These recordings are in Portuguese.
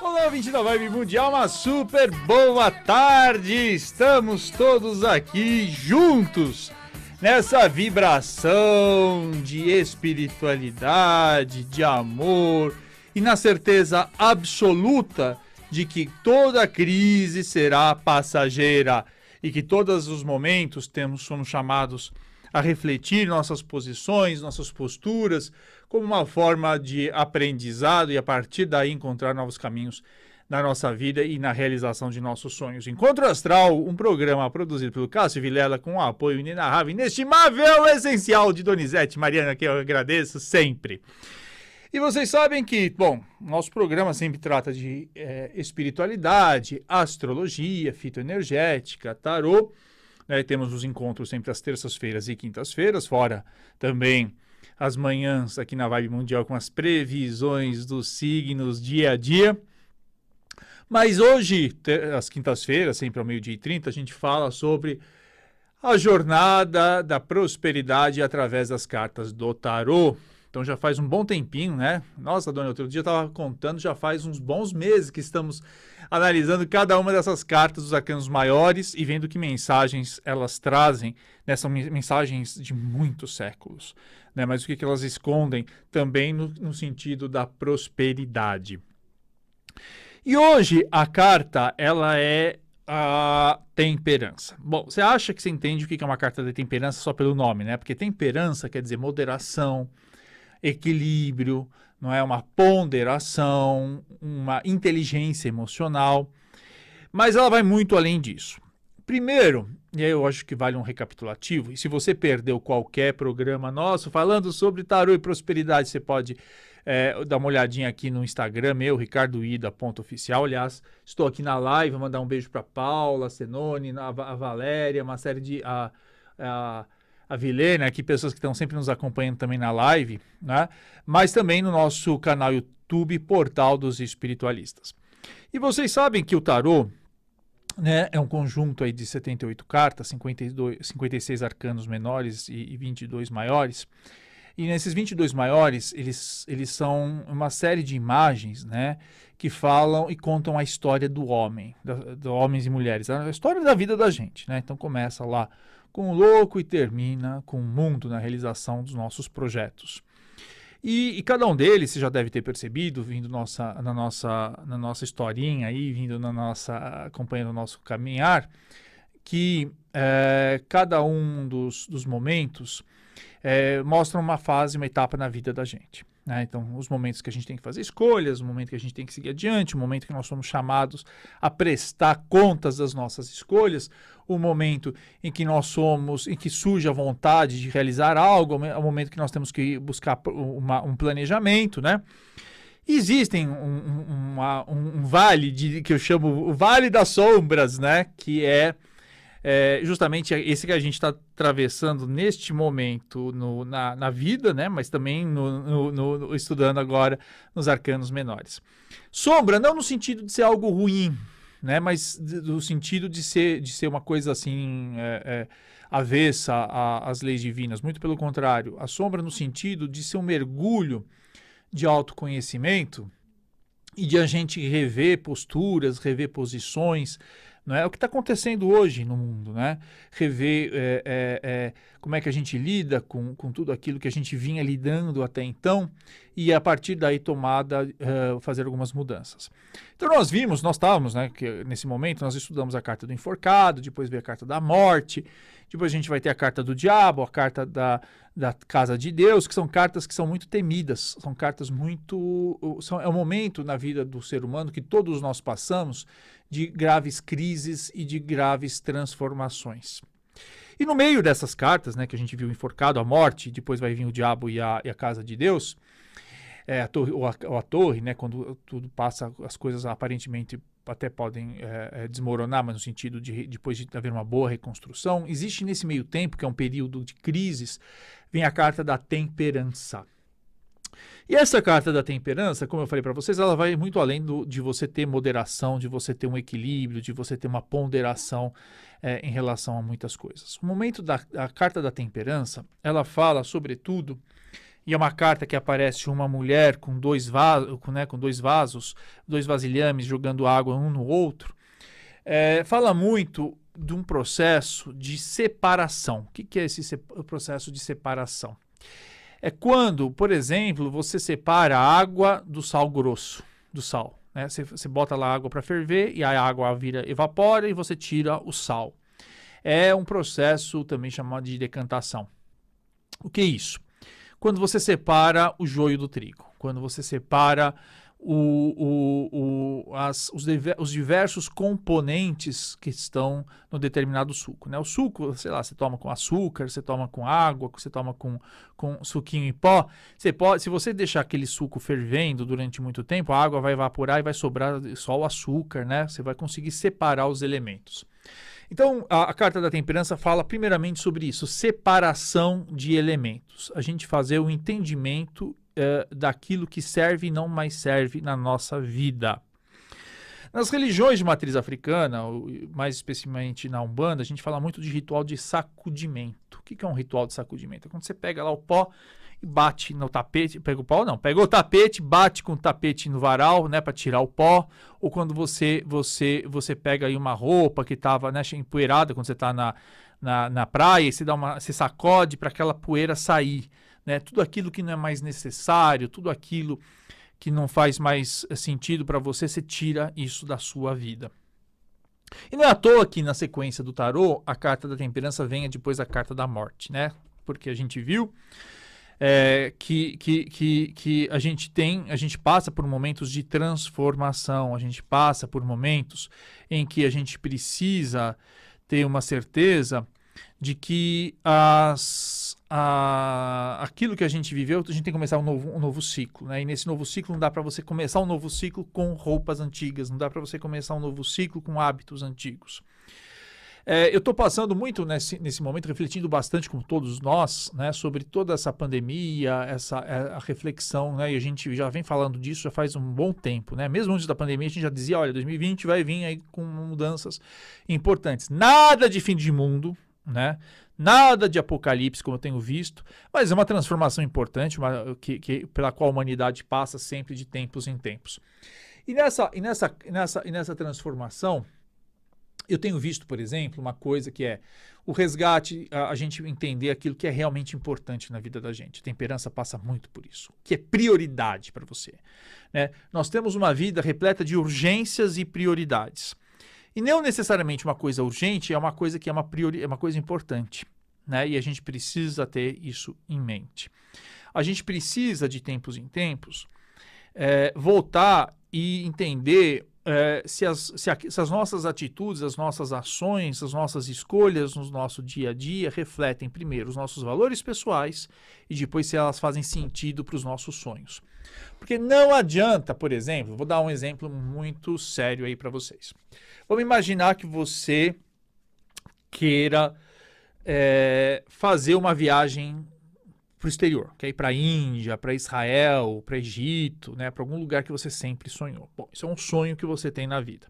Olá, 20 da Vibe Mundial, uma super boa tarde! Estamos todos aqui juntos nessa vibração de espiritualidade, de amor e na certeza absoluta de que toda crise será passageira e que todos os momentos temos somos chamados a refletir nossas posições, nossas posturas, como uma forma de aprendizado e a partir daí encontrar novos caminhos na nossa vida e na realização de nossos sonhos. Encontro Astral, um programa produzido pelo Cássio Vilela com o apoio inenarrável, inestimável, essencial de Donizete Mariana, que eu agradeço sempre. E vocês sabem que, bom, nosso programa sempre trata de é, espiritualidade, astrologia, fitoenergética, tarô. Né? Temos os encontros sempre às terças-feiras e quintas-feiras, fora também as manhãs aqui na Vibe Mundial com as previsões dos signos dia a dia. Mas hoje, às quintas-feiras, sempre ao meio-dia e 30, a gente fala sobre a jornada da prosperidade através das cartas do tarô. Então já faz um bom tempinho, né? Nossa, dona, outro dia estava contando, já faz uns bons meses que estamos analisando cada uma dessas cartas dos arcanos maiores e vendo que mensagens elas trazem, né? São mensagens de muitos séculos, né? Mas o que, que elas escondem também no, no sentido da prosperidade. E hoje a carta, ela é a temperança. Bom, você acha que você entende o que é uma carta de temperança só pelo nome, né? Porque temperança quer dizer moderação, equilíbrio, não é uma ponderação, uma inteligência emocional, mas ela vai muito além disso. Primeiro, e aí eu acho que vale um recapitulativo, e se você perdeu qualquer programa nosso falando sobre tarô e prosperidade, você pode é, dar uma olhadinha aqui no Instagram meu, ricardoida.oficial. Aliás, estou aqui na live, mandar um beijo para Paula, Senone, a, a Valéria, uma série de... A, a, a Vilena, aqui pessoas que estão sempre nos acompanhando também na live, né? mas também no nosso canal YouTube, Portal dos Espiritualistas. E vocês sabem que o tarô né, é um conjunto aí de 78 cartas, 52, 56 arcanos menores e, e 22 maiores. E nesses 22 maiores, eles, eles são uma série de imagens, né, que falam e contam a história do homem, de homens e mulheres, a história da vida da gente, né? Então começa lá com o louco e termina com o mundo na realização dos nossos projetos. E, e, cada um deles, você já deve ter percebido, vindo nossa, na, nossa, na nossa historinha aí, vindo na nossa, acompanhando o nosso caminhar, que é, cada um dos, dos momentos é, mostra uma fase, uma etapa na vida da gente. Né? Então, os momentos que a gente tem que fazer escolhas, o momento que a gente tem que seguir adiante, o momento que nós somos chamados a prestar contas das nossas escolhas, o momento em que nós somos, em que surge a vontade de realizar algo, o momento que nós temos que buscar uma, um planejamento, né? Existem um, um, uma, um, vale de, que eu chamo o Vale das Sombras, né? Que é é justamente esse que a gente está atravessando neste momento no, na, na, vida, né? mas também no, no, estudando agora nos arcanos menores. Sombra, não no sentido de ser algo ruim, né? mas no sentido de ser, de ser uma coisa assim é, é, avessa às leis divinas, muito pelo contrário. A sombra no sentido de ser um mergulho de autoconhecimento e de a gente rever posturas, rever posições, é? é o que está acontecendo hoje no mundo, né? Rever é, é, é, como é que a gente lida com, com tudo aquilo que a gente vinha lidando até então e a partir daí tomada uh, fazer algumas mudanças. Então nós vimos, nós estávamos, né? Que nesse momento nós estudamos a carta do enforcado, depois veio a carta da morte, depois a gente vai ter a carta do diabo, a carta da, da casa de Deus, que são cartas que são muito temidas, são cartas muito. São, é um momento na vida do ser humano que todos nós passamos de graves crises e de graves transformações. E no meio dessas cartas, né, que a gente viu enforcado, a morte, depois vai vir o diabo e a, e a casa de Deus, é, a torre, ou, a, ou a torre, né, quando tudo passa, as coisas aparentemente até podem é, é, desmoronar, mas no sentido de depois de haver uma boa reconstrução, existe nesse meio tempo, que é um período de crises, vem a carta da temperança. E essa carta da temperança, como eu falei para vocês, ela vai muito além do, de você ter moderação, de você ter um equilíbrio, de você ter uma ponderação é, em relação a muitas coisas. O momento da carta da temperança, ela fala, sobretudo, e é uma carta que aparece uma mulher com dois, vasos, com, né, com dois vasos, dois vasilhames jogando água um no outro, é, fala muito de um processo de separação. O que, que é esse processo de separação? É quando, por exemplo, você separa a água do sal grosso, do sal. Né? Você, você bota lá água para ferver e a água vira evapora e você tira o sal. É um processo também chamado de decantação. O que é isso? Quando você separa o joio do trigo, quando você separa o, o, o, as, os, os, diversos componentes que estão no determinado suco. Né? O suco, sei lá, você toma com açúcar, você toma com água, você toma com, com suquinho em pó. Você pode, se você deixar aquele suco fervendo durante muito tempo, a água vai evaporar e vai sobrar só o açúcar, né? Você vai conseguir separar os elementos. Então, a, a, carta da temperança fala primeiramente sobre isso, separação de elementos. A gente fazer o entendimento uh, daquilo que serve e não mais serve na nossa vida. Nas religiões de matriz africana, mais especificamente na Umbanda, a gente fala muito de ritual de sacudimento. O que é um ritual de sacudimento? É quando você pega lá o pó e bate no tapete, pega o pó não, pega o tapete, bate com o tapete no varal, né, para tirar o pó, ou quando você você você pega aí uma roupa que estava né, empoeirada quando você está na, na, na praia, e você dá uma, você sacode para aquela poeira sair né? Tudo aquilo que não é mais necessário, tudo aquilo que não faz mais eh, sentido para você, você tira isso da sua vida. E não é à toa que na sequência do tarô, a carta da temperança venha depois da carta da morte, né? Porque a gente viu é, que, que, que, que a gente tem, a gente passa por momentos de transformação, a gente passa por momentos em que a gente precisa ter uma certeza de que as, a, aquilo que a gente viveu, a gente tem que começar um novo, um novo ciclo. Né? E nesse novo ciclo não dá para você começar um novo ciclo com roupas antigas, não dá para você começar um novo ciclo com hábitos antigos. É, eu estou passando muito nesse, nesse momento, refletindo bastante com todos nós, né, sobre toda essa pandemia, essa é, a reflexão, né, e a gente já vem falando disso já faz um bom tempo, né, mesmo antes da pandemia a gente já dizia, olha, 2020 vai vir aí com mudanças importantes. Nada de fim de mundo, né? Nada de apocalipse, como eu tenho visto, mas é uma transformação importante uma, que, que, pela qual a humanidade passa sempre de tempos em tempos. E nessa, e nessa, nessa, e nessa transformação, eu tenho visto, por exemplo, uma coisa que é o resgate, a, a, gente entender aquilo que é realmente importante na vida da gente. A temperança passa muito por isso, que é prioridade para você. Né? Nós temos uma vida repleta de urgências e prioridades. E não necessariamente uma coisa urgente é uma coisa que é uma, priori, é uma coisa importante. Né? E a gente precisa ter isso em mente. A gente precisa, de tempos em tempos, é, voltar e entender é, se, as, se, a, se, as, nossas atitudes, as nossas ações, as nossas escolhas no nosso dia a dia refletem primeiro os nossos valores pessoais e depois se elas fazem sentido para os nossos sonhos. Porque não adianta, por exemplo, vou dar um exemplo muito sério aí para vocês. Vamos imaginar que você queira é, fazer uma viagem para o exterior, ir para a Índia, para Israel, para Egito, né, para algum lugar que você sempre sonhou. Bom, isso é um sonho que você tem na vida.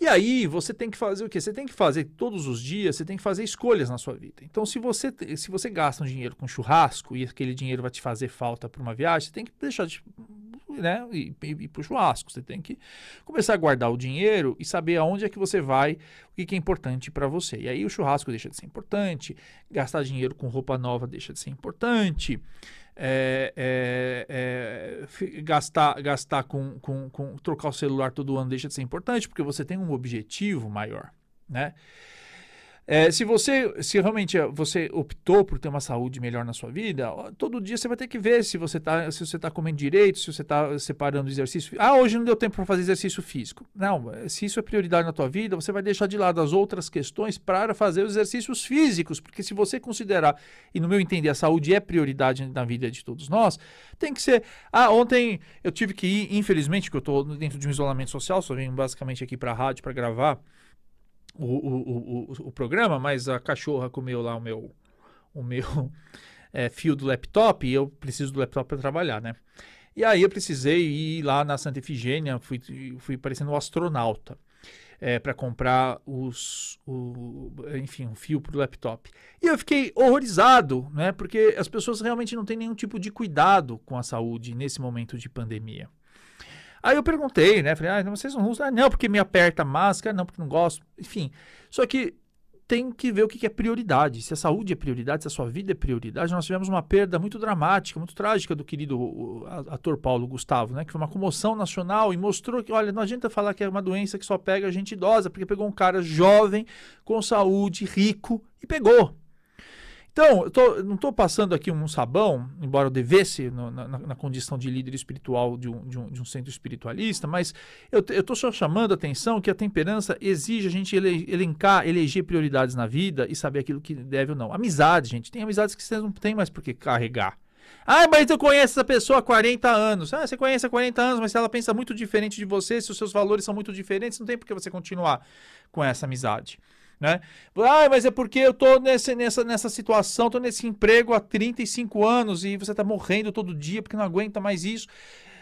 E aí você tem que fazer o quê? Você tem que fazer todos os dias, você tem que fazer escolhas na sua vida. Então, se você, se você gasta um dinheiro com churrasco e aquele dinheiro vai te fazer falta para uma viagem, você tem que deixar de né, ir, ir para o churrasco. Você tem que começar a guardar o dinheiro e saber aonde é que você vai, o que, que é importante para você. E aí o churrasco deixa de ser importante, gastar dinheiro com roupa nova deixa de ser importante. É, é, é, gastar, gastar com, com, com trocar o celular todo ano deixa de ser importante, porque você tem um objetivo maior, né? É, se você, se realmente você optou por ter uma saúde melhor na sua vida, todo dia você vai ter que ver se você está se você tá comendo direito, se você está separando exercício. Ah, hoje não deu tempo para fazer exercício físico. Não, se isso é prioridade na tua vida, você vai deixar de lado as outras questões para fazer os exercícios físicos, porque se você considerar, e no meu entender, a saúde é prioridade na vida de todos nós, tem que ser. Ah, ontem eu tive que ir, infelizmente, que eu estou dentro de um isolamento social, só venho basicamente aqui para a rádio para gravar o, o, o, o, programa, mas a cachorra comeu lá o meu, o meu é, fio do laptop e eu preciso do laptop para trabalhar, né? E aí eu precisei ir lá na Santa Efigênia, fui, fui parecendo um astronauta. é, para comprar os, o, enfim, um fio para o laptop. E eu fiquei horrorizado, né? Porque as pessoas realmente não têm nenhum tipo de cuidado com a saúde nesse momento de pandemia. Aí eu perguntei, né? Falei, ah, vocês não usam? Ah, não, porque me aperta a máscara, não, porque não gosto. Enfim, só que tem que ver o que é prioridade. Se a saúde é prioridade, se a sua vida é prioridade. Nós tivemos uma perda muito dramática, muito trágica do querido ator Paulo Gustavo, né? Que foi uma comoção nacional e mostrou que, olha, não adianta falar que é uma doença que só pega a gente idosa, porque pegou um cara jovem, com saúde, rico e pegou. Então, eu tô, não estou passando aqui um sabão, embora eu devesse no, na, na, condição de líder espiritual de um, de um, de um centro espiritualista, mas eu estou só chamando a atenção que a temperança exige a gente ele, elencar, eleger prioridades na vida e saber aquilo que deve ou não. Amizade, gente. Tem amizades que vocês não têm mais por que carregar. Ah, mas eu conheço essa pessoa há 40 anos. Ah, você conhece há 40 anos, mas se ela pensa muito diferente de você, se os seus valores são muito diferentes, não tem por que você continuar com essa amizade. Né? Ah, mas é porque eu tô nesse, nessa, nessa situação, tô nesse emprego há 35 anos e você tá morrendo todo dia porque não aguenta mais isso.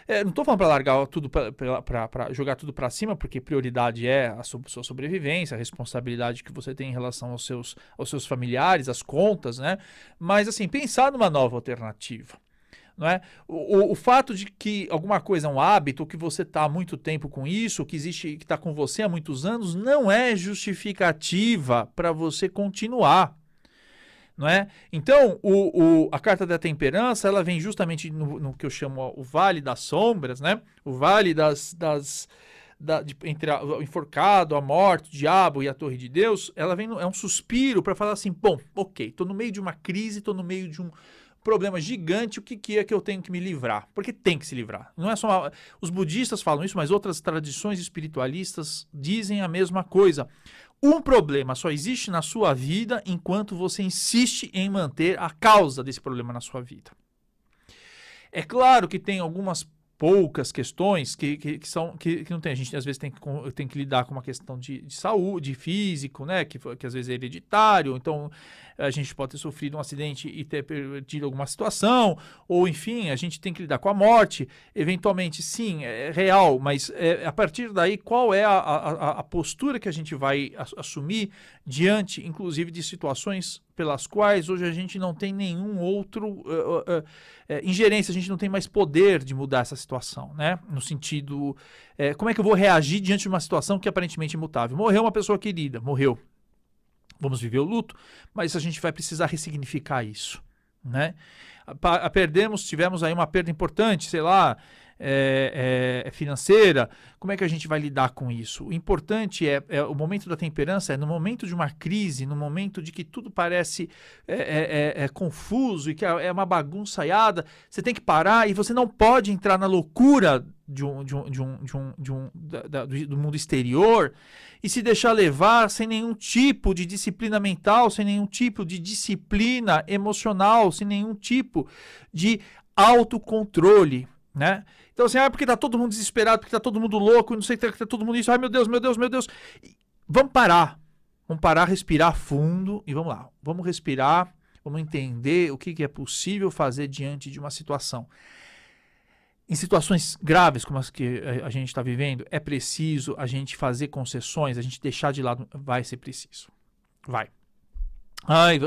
É, não estou falando para largar tudo, para jogar tudo para cima, porque prioridade é a sua, sobrevivência, a responsabilidade que você tem em relação aos seus, aos seus familiares, as contas, né? Mas, assim, pensar numa nova alternativa. Não é? o, o, fato de que alguma coisa é um hábito, que você está há muito tempo com isso, que existe, que está com você há muitos anos, não é justificativa para você continuar. Não é? Então, o, o, a carta da temperança ela vem justamente no, no, que eu chamo o vale das sombras, né? o vale das, das, da, de, entre a, o enforcado, a morte, o diabo e a torre de Deus. Ela vem é um suspiro para falar assim: bom, ok, estou no meio de uma crise, estou no meio de um, problema gigante, o que, que é que eu tenho que me livrar? Porque tem que se livrar. Não é só uma... os budistas falam isso, mas outras tradições espiritualistas dizem a mesma coisa. Um problema só existe na sua vida enquanto você insiste em manter a causa desse problema na sua vida. É claro que tem algumas poucas questões que, que, que são que, que, não tem. A gente às vezes tem que, tem que lidar com uma questão de, de saúde, físico, né? Que, que às vezes é hereditário, então a gente pode ter sofrido um acidente e ter perdido alguma situação, ou enfim, a gente tem que lidar com a morte. Eventualmente, sim, é real, mas é, a partir daí, qual é a, a, a postura que a gente vai assumir diante, inclusive, de situações pelas quais hoje a gente não tem nenhum outro uh, uh, uh, ingerência, a gente não tem mais poder de mudar essa situação, né? No sentido, uh, como é que eu vou reagir diante de uma situação que é aparentemente imutável? Morreu uma pessoa querida, morreu. Vamos viver o luto, mas a gente vai precisar ressignificar isso, né? perdemos, tivemos aí uma perda importante, sei lá, é, é, financeira, como é que a gente vai lidar com isso? O importante é, é, o momento da temperança, é no momento de uma crise, no momento de que tudo parece é, é, é, é confuso e que é uma bagunçaiada, você tem que parar e você não pode entrar na loucura do mundo exterior e se deixar levar sem nenhum tipo de disciplina mental, sem nenhum tipo de disciplina emocional, sem nenhum tipo de autocontrole, né? Então, assim, ah, porque tá todo mundo desesperado, porque tá todo mundo louco, não sei que tá, tá todo mundo isso, ai meu Deus, meu Deus, meu Deus. Vamos parar. Vamos parar, respirar fundo e vamos lá. Vamos respirar, vamos entender o que, que é possível fazer diante de uma situação. Em situações graves como as que a gente está vivendo, é preciso a gente fazer concessões, a gente deixar de lado. Vai ser preciso. Vai. Ai,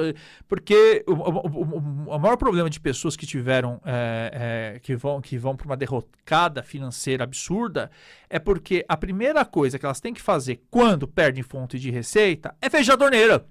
porque o, o, o, o, maior problema de pessoas que tiveram é, é, que vão que vão para uma derrocada financeira absurda é porque a primeira coisa que elas têm que fazer quando perdem fonte de receita é fechar a torneira.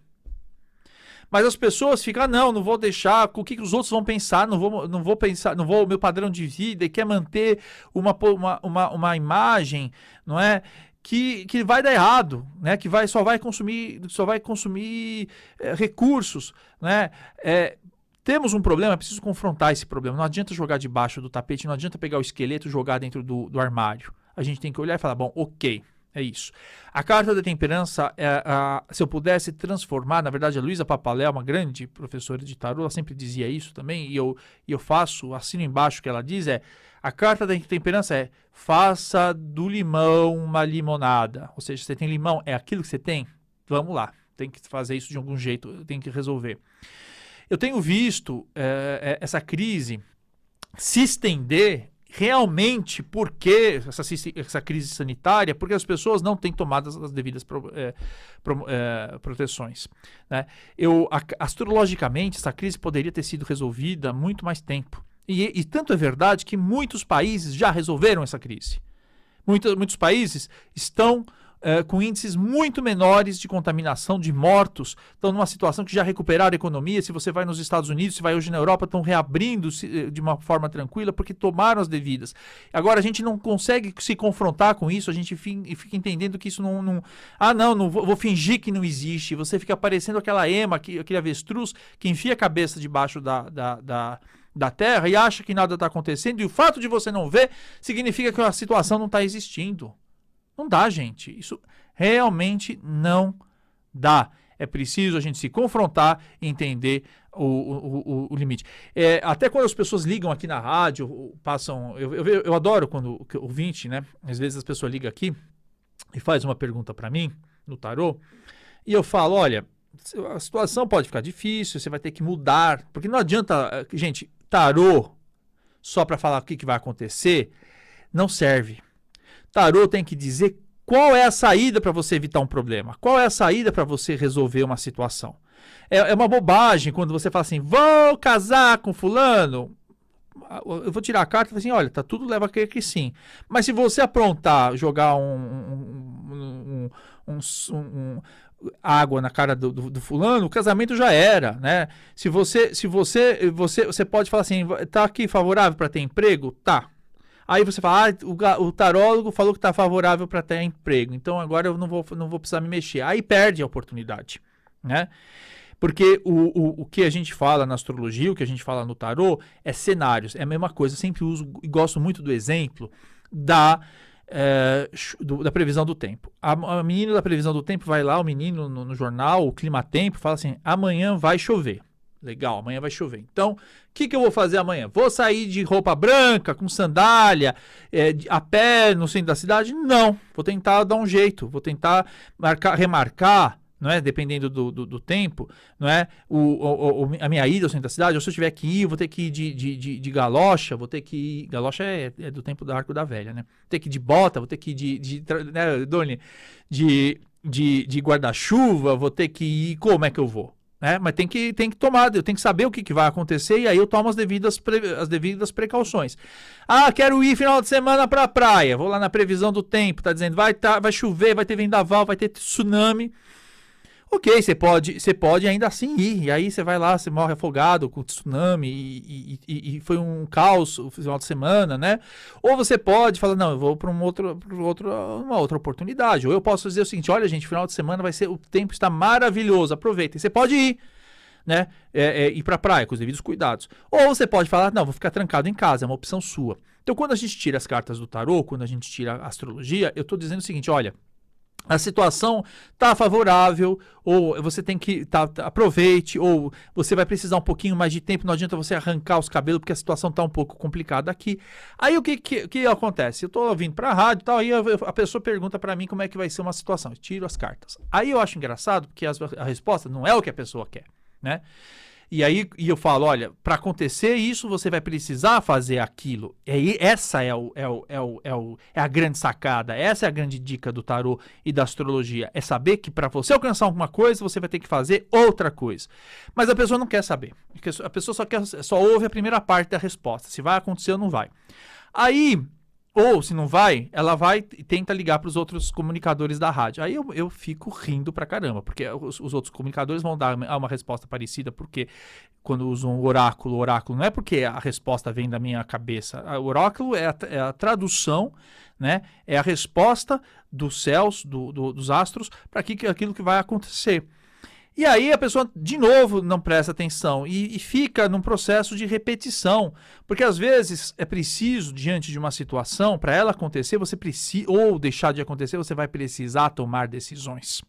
Mas as pessoas ficam, ah, não, não vou deixar, o que, que os outros vão pensar, não vou, não vou pensar, não vou, meu padrão de vida e quer manter uma, uma, uma, uma imagem, não é? Que, que vai dar errado, né? Que vai, só vai consumir, só vai consumir é, recursos, né? É, temos um problema, é preciso confrontar esse problema. Não adianta jogar debaixo do tapete, não adianta pegar o esqueleto e jogar dentro do, do armário. A gente tem que olhar e falar, bom, ok, é isso. A carta da temperança, é, a, se eu pudesse transformar, na verdade, a Luísa Papalé, uma grande professora de tarô, ela sempre dizia isso também, e eu, e eu faço, assino embaixo o que ela diz, é a carta da temperança é faça do limão uma limonada. Ou seja, você tem limão, é aquilo que você tem? Vamos lá, tem que fazer isso de algum jeito, tem que resolver. Eu tenho visto é, essa crise se estender realmente por que essa, essa crise sanitária? Porque as pessoas não têm tomado as devidas pro, é, pro, é, proteções. Né? Eu, a, astrologicamente, essa crise poderia ter sido resolvida há muito mais tempo. E, e tanto é verdade que muitos países já resolveram essa crise. Muitos, muitos países estão uh, com índices muito menores de contaminação, de mortos, estão numa situação que já recuperaram a economia. Se você vai nos Estados Unidos, se vai hoje na Europa, estão reabrindo eh, de uma forma tranquila porque tomaram as devidas. Agora a gente não consegue se confrontar com isso, a gente fica entendendo que isso não. não ah, não, não vou, vou, fingir que não existe. Você fica parecendo aquela ema, aquele avestruz que enfia a cabeça debaixo da, da, da da Terra e acha que nada está acontecendo, e o fato de você não ver significa que a situação não está existindo. Não dá, gente. Isso realmente não dá. É preciso a gente se confrontar e entender o, o, o, o limite. É, até quando as pessoas ligam aqui na rádio, passam. Eu, eu, eu adoro quando o ouvinte, né? Às vezes as pessoas ligam aqui e faz uma pergunta para mim no tarô, e eu falo: olha, a situação pode ficar difícil, você vai ter que mudar, porque não adianta, gente, tarô só para falar o que, que vai acontecer não serve. Tarô tem que dizer qual é a saída para você evitar um problema, qual é a saída para você resolver uma situação. É, é, uma bobagem quando você fala assim, vou casar com fulano. Eu vou tirar a carta e assim, olha, tá tudo leva a crer que sim. Mas se você aprontar, jogar um, um, um, um água na cara do, do, do, fulano, o casamento já era, né? Se você, se você, você, você pode falar assim, tá aqui favorável para ter emprego, tá? Aí você fala, ah, o, o tarólogo falou que está favorável para ter emprego, então agora eu não vou, não vou precisar me mexer. Aí perde a oportunidade, né? Porque o, o, o que a gente fala na astrologia, o que a gente fala no tarô, é cenários. É a mesma coisa. Eu sempre uso e gosto muito do exemplo da, é, do, da previsão do tempo. A, a menina da previsão do tempo vai lá, o menino no, no jornal, o clima tempo, fala assim: amanhã vai chover. Legal, amanhã vai chover. Então, o que, que eu vou fazer amanhã? Vou sair de roupa branca, com sandália, é, a pé no centro da cidade? Não. Vou tentar dar um jeito. Vou tentar marcar, remarcar, não é? Dependendo do, do, do tempo, não é? O, o, o, a minha ida ao centro da cidade, ou se eu tiver que ir, vou ter que ir de, de, de, de galocha, vou ter que ir. Galocha é, é, do tempo do arco da velha, né? Vou ter que ir de bota, vou ter que ir de. de né, Doni? De, de, de guarda-chuva, vou ter que ir. Como é que eu vou? Né? Mas tem que, tem que tomar, eu tenho que saber o que, que vai acontecer e aí eu tomo as devidas, as devidas precauções. Ah, quero ir final de semana para a praia. Vou lá na previsão do tempo, tá dizendo vai, tá, vai chover, vai ter vendaval, vai ter tsunami. Ok, você pode, você pode ainda assim ir. E aí você vai lá, você morre afogado com tsunami e, e, e, foi um caos o final de semana, né? Ou você pode falar, não, eu vou para um outro, outro, uma outra oportunidade. Ou eu posso dizer o seguinte: olha, gente, final de semana vai ser, o tempo está maravilhoso, aproveita. E você pode ir. Né? É, é, ir para a praia com os devidos cuidados. Ou você pode falar, não, vou ficar trancado em casa, é uma opção sua. Então, quando a gente tira as cartas do tarô, quando a gente tira a astrologia, eu estou dizendo o seguinte: olha, a situação está favorável, ou você tem que tá, tá, aproveite, ou você vai precisar um pouquinho mais de tempo, não adianta você arrancar os cabelos, porque a situação está um pouco complicada aqui. Aí o que, que, que acontece? Eu estou vindo para a rádio e tal, aí a, a pessoa pergunta para mim como é que vai ser uma situação. Eu tiro as cartas. Aí eu acho engraçado, porque as, a resposta não é o que a pessoa quer, né? E aí e eu falo, olha, para acontecer isso, você vai precisar fazer aquilo. E essa é, o, é, o, é, o, é, o, é a grande sacada, essa é a grande dica do tarô e da astrologia. É saber que para você alcançar alguma coisa, você vai ter que fazer outra coisa. Mas a pessoa não quer saber. A pessoa só, quer, só ouve a primeira parte da resposta, se vai acontecer ou não vai. Aí ou, se não vai, ela vai e tenta ligar para os outros comunicadores da rádio. Aí eu, eu fico rindo pra caramba, porque os, os, outros comunicadores vão dar uma resposta parecida, porque quando usam o oráculo, o oráculo não é porque a resposta vem da minha cabeça. O oráculo é a, é a tradução, né? é a resposta dos céus, do, do, dos astros, para aquilo que vai acontecer. E aí a pessoa, de novo, não presta atenção e, e, fica num processo de repetição. Porque às vezes é preciso, diante de uma situação, para ela acontecer, você precisa, ou deixar de acontecer, você vai precisar tomar decisões.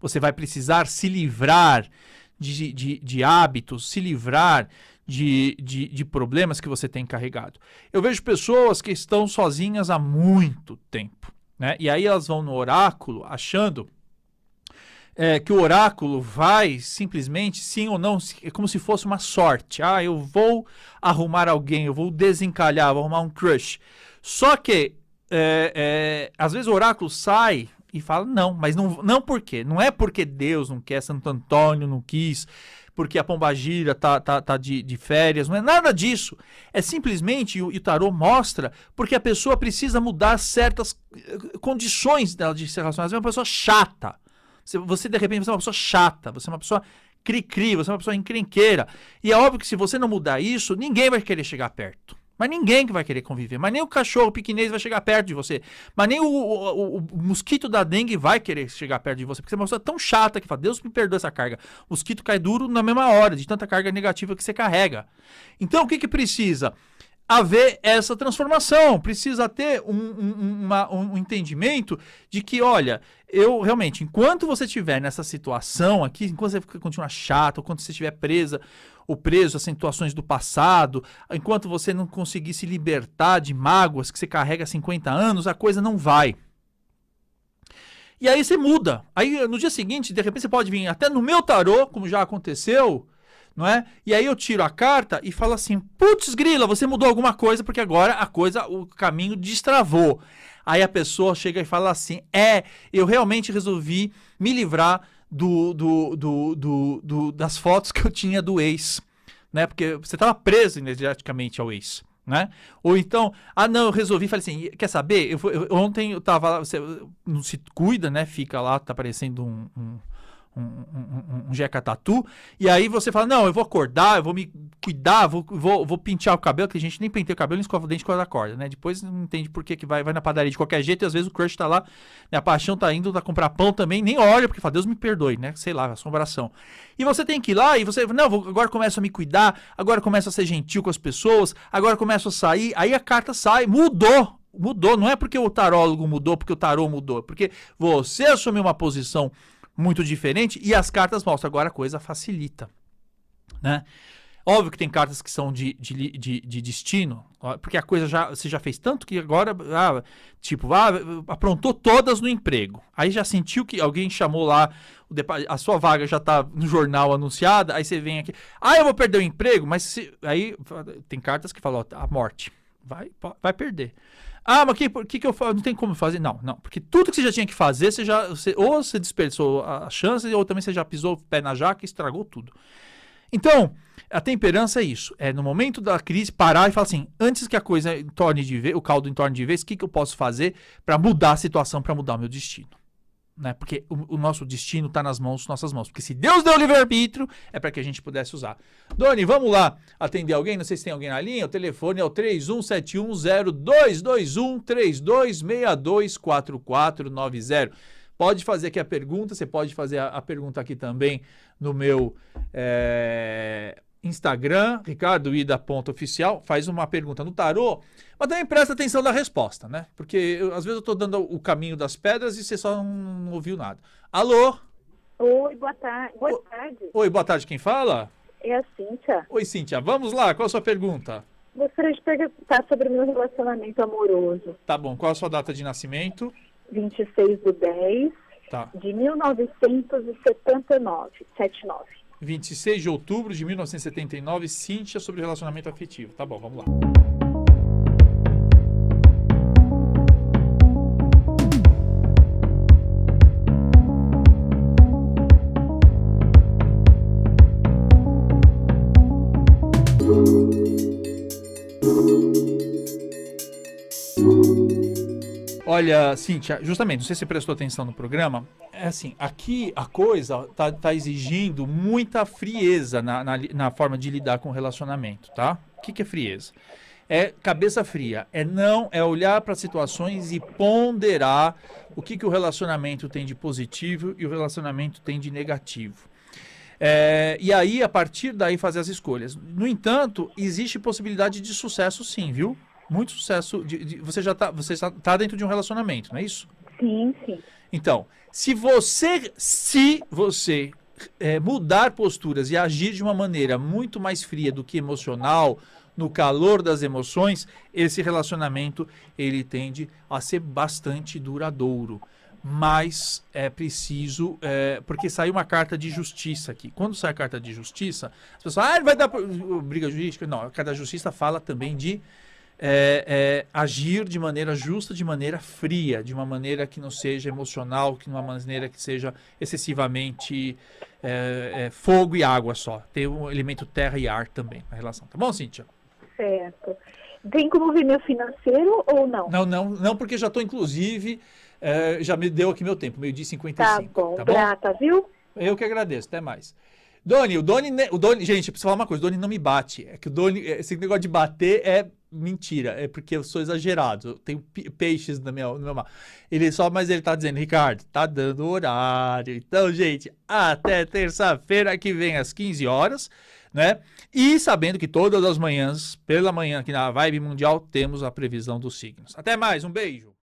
Você vai precisar se livrar de, de, de hábitos, se livrar de, de, de problemas que você tem carregado. Eu vejo pessoas que estão sozinhas há muito tempo. Né? E aí elas vão no oráculo achando é, que o oráculo vai simplesmente, sim ou não, é como se fosse uma sorte. Ah, eu vou arrumar alguém, eu vou desencalhar, vou arrumar um crush. Só que, é, é, às vezes o oráculo sai e fala, não, mas não, não por quê? Não é porque Deus não quer, Santo Antônio não quis, porque a pombagira tá, tá, tá de, de férias, não é nada disso. É simplesmente, e o, tarô mostra, porque a pessoa precisa mudar certas eh, condições dela de se relacionar. Você é uma pessoa chata. Você, de repente, você é uma pessoa chata, você é uma pessoa cri-cri, você é uma pessoa encrenqueira. E é óbvio que se você não mudar isso, ninguém vai querer chegar perto. Mas ninguém que vai querer conviver. Mas nem o cachorro piquinês vai chegar perto de você. Mas nem o, o, o, mosquito da dengue vai querer chegar perto de você. Porque você é uma pessoa tão chata que fala, Deus me perdoa essa carga. O mosquito cai duro na mesma hora, de tanta carga negativa que você carrega. Então, o que, que precisa? Haver essa transformação, precisa ter um, um, uma, um entendimento de que, olha, eu realmente, enquanto você estiver nessa situação aqui, enquanto você continuar chato, enquanto você estiver presa ou preso a situações do passado, enquanto você não conseguir se libertar de mágoas que você carrega há 50 anos, a coisa não vai. E aí você muda. Aí no dia seguinte, de repente você pode vir até no meu tarô, como já aconteceu, não é? E aí eu tiro a carta e falo assim: "Putz, grila, você mudou alguma coisa porque agora a coisa, o caminho destravou". Aí a pessoa chega e fala assim: "É, eu realmente resolvi me livrar do, do, do, do, do das fotos que eu tinha do ex, né? Porque você estava preso energeticamente ao ex. Né? Ou então, ah não, eu resolvi, falei assim, quer saber? Eu, eu, ontem eu tava lá, você não se cuida, né? Fica lá, tá parecendo um, um um, um, jeca tatu, e aí você fala, não, eu vou acordar, eu vou me cuidar, vou, vou, vou pentear o cabelo, que a gente nem penteia o cabelo, nem escova o dente quando acorda, né? Depois não entende por que, que vai, vai na padaria de qualquer jeito, e às vezes o crush tá lá, né? a paixão tá indo tá comprar pão também, nem olha, porque fala, Deus me perdoe, né? Sei lá, assombração. E você tem que ir lá e você, não, vou, agora começo a me cuidar, agora começo a ser gentil com as pessoas, agora começo a sair, aí a carta sai, mudou, mudou, não é porque o tarólogo mudou, porque o tarô mudou, porque você assumiu uma posição muito diferente e as cartas mostram. Agora a coisa facilita, né? Óbvio que tem cartas que são de, de, de, de, destino, porque a coisa já você já fez tanto que agora, ah, tipo, ah, aprontou todas no emprego. Aí já sentiu que alguém chamou lá, a sua vaga já está no jornal anunciada, aí você vem aqui, ah, eu vou perder o emprego, mas se, aí tem cartas que falam, ó, a morte, vai, vai perder. Ah, mas o que, que, que eu faço? Não tem como fazer? Não, não. Porque tudo que você já tinha que fazer, você já. Você, ou você desperdiçou a chance, ou também você já pisou o pé na jaca e estragou tudo. Então, a temperança é isso. É no momento da crise parar e falar assim: antes que a coisa torne de vez, o caldo em torne de vez, o que, que eu posso fazer para mudar a situação, para mudar o meu destino? Né? Porque o, o nosso destino está nas mãos, nossas mãos. Porque se Deus deu livre-arbítrio, é para que a gente pudesse usar. Doni, vamos lá atender alguém? Não sei se tem alguém na linha. O telefone é o 31710221 32624490. Pode fazer aqui a pergunta, você pode fazer a, a pergunta aqui também no meu é, Instagram, Ricardo Ida oficial, faz uma pergunta no tarô, mas também presta atenção na resposta, né? Porque eu, às vezes eu estou dando o caminho das pedras e você só não, não ouviu nada. Alô? Oi, boa tarde. Boa tarde. Oi, boa tarde. Quem fala? É a Cíntia. Oi, Cíntia. Vamos lá. Qual a sua pergunta? Gostaria de perguntar sobre o meu relacionamento amoroso. Tá bom. Qual a sua data de nascimento? 26 do 10 tá. de 1979. 79. 26 de outubro de 1979, Cíntia sobre relacionamento afetivo. Tá bom, vamos lá. Olha, Cíntia, justamente, não sei se você prestou atenção no programa, é assim, aqui a coisa tá, tá exigindo muita frieza na, na, na, forma de lidar com o relacionamento, tá? O que, que é frieza? É cabeça fria, é não, é olhar para situações e ponderar o que, que o relacionamento tem de positivo e o relacionamento tem de negativo. É, e aí, a partir daí, fazer as escolhas. No entanto, existe possibilidade de sucesso sim, viu? Muito sucesso. De, de, você já está você está tá dentro de um relacionamento, não é isso? Sim, sim. Então, se você se você é, mudar posturas e agir de uma maneira muito mais fria do que emocional, no calor das emoções, esse relacionamento ele tende a ser bastante duradouro. mas é preciso. É, porque saiu uma carta de justiça aqui. Quando sai a carta de justiça, as pessoas. Ah, vai dar briga jurídica. Não, a carta da justiça fala também de. É, é, agir de maneira justa, de maneira fria, de uma maneira que não seja emocional, que uma maneira que seja excessivamente é, é, fogo e água só. Tem o elemento terra e ar também na relação. Tá bom, Cíntia? Certo. Tem como ver meu financeiro ou não? Não, não, não, porque já estou, inclusive, é, já me deu aqui meu tempo, meio dia 55. Tá bom, tá bom? grata, viu? Eu que agradeço, até mais. Doni, o Doni, o Doni, gente, eu preciso falar uma coisa, o Doni não me bate. É que o Doni, esse negócio de bater é mentira, é porque eu sou exagerado. Eu tenho peixes no meu, no meu mar. Ele só, mas ele tá dizendo, Ricardo, tá dando horário. Então, gente, até terça-feira que vem às 15 horas, né? E sabendo que todas as manhãs, pela manhã aqui na Vibe Mundial, temos a previsão dos signos. Até mais, um beijo.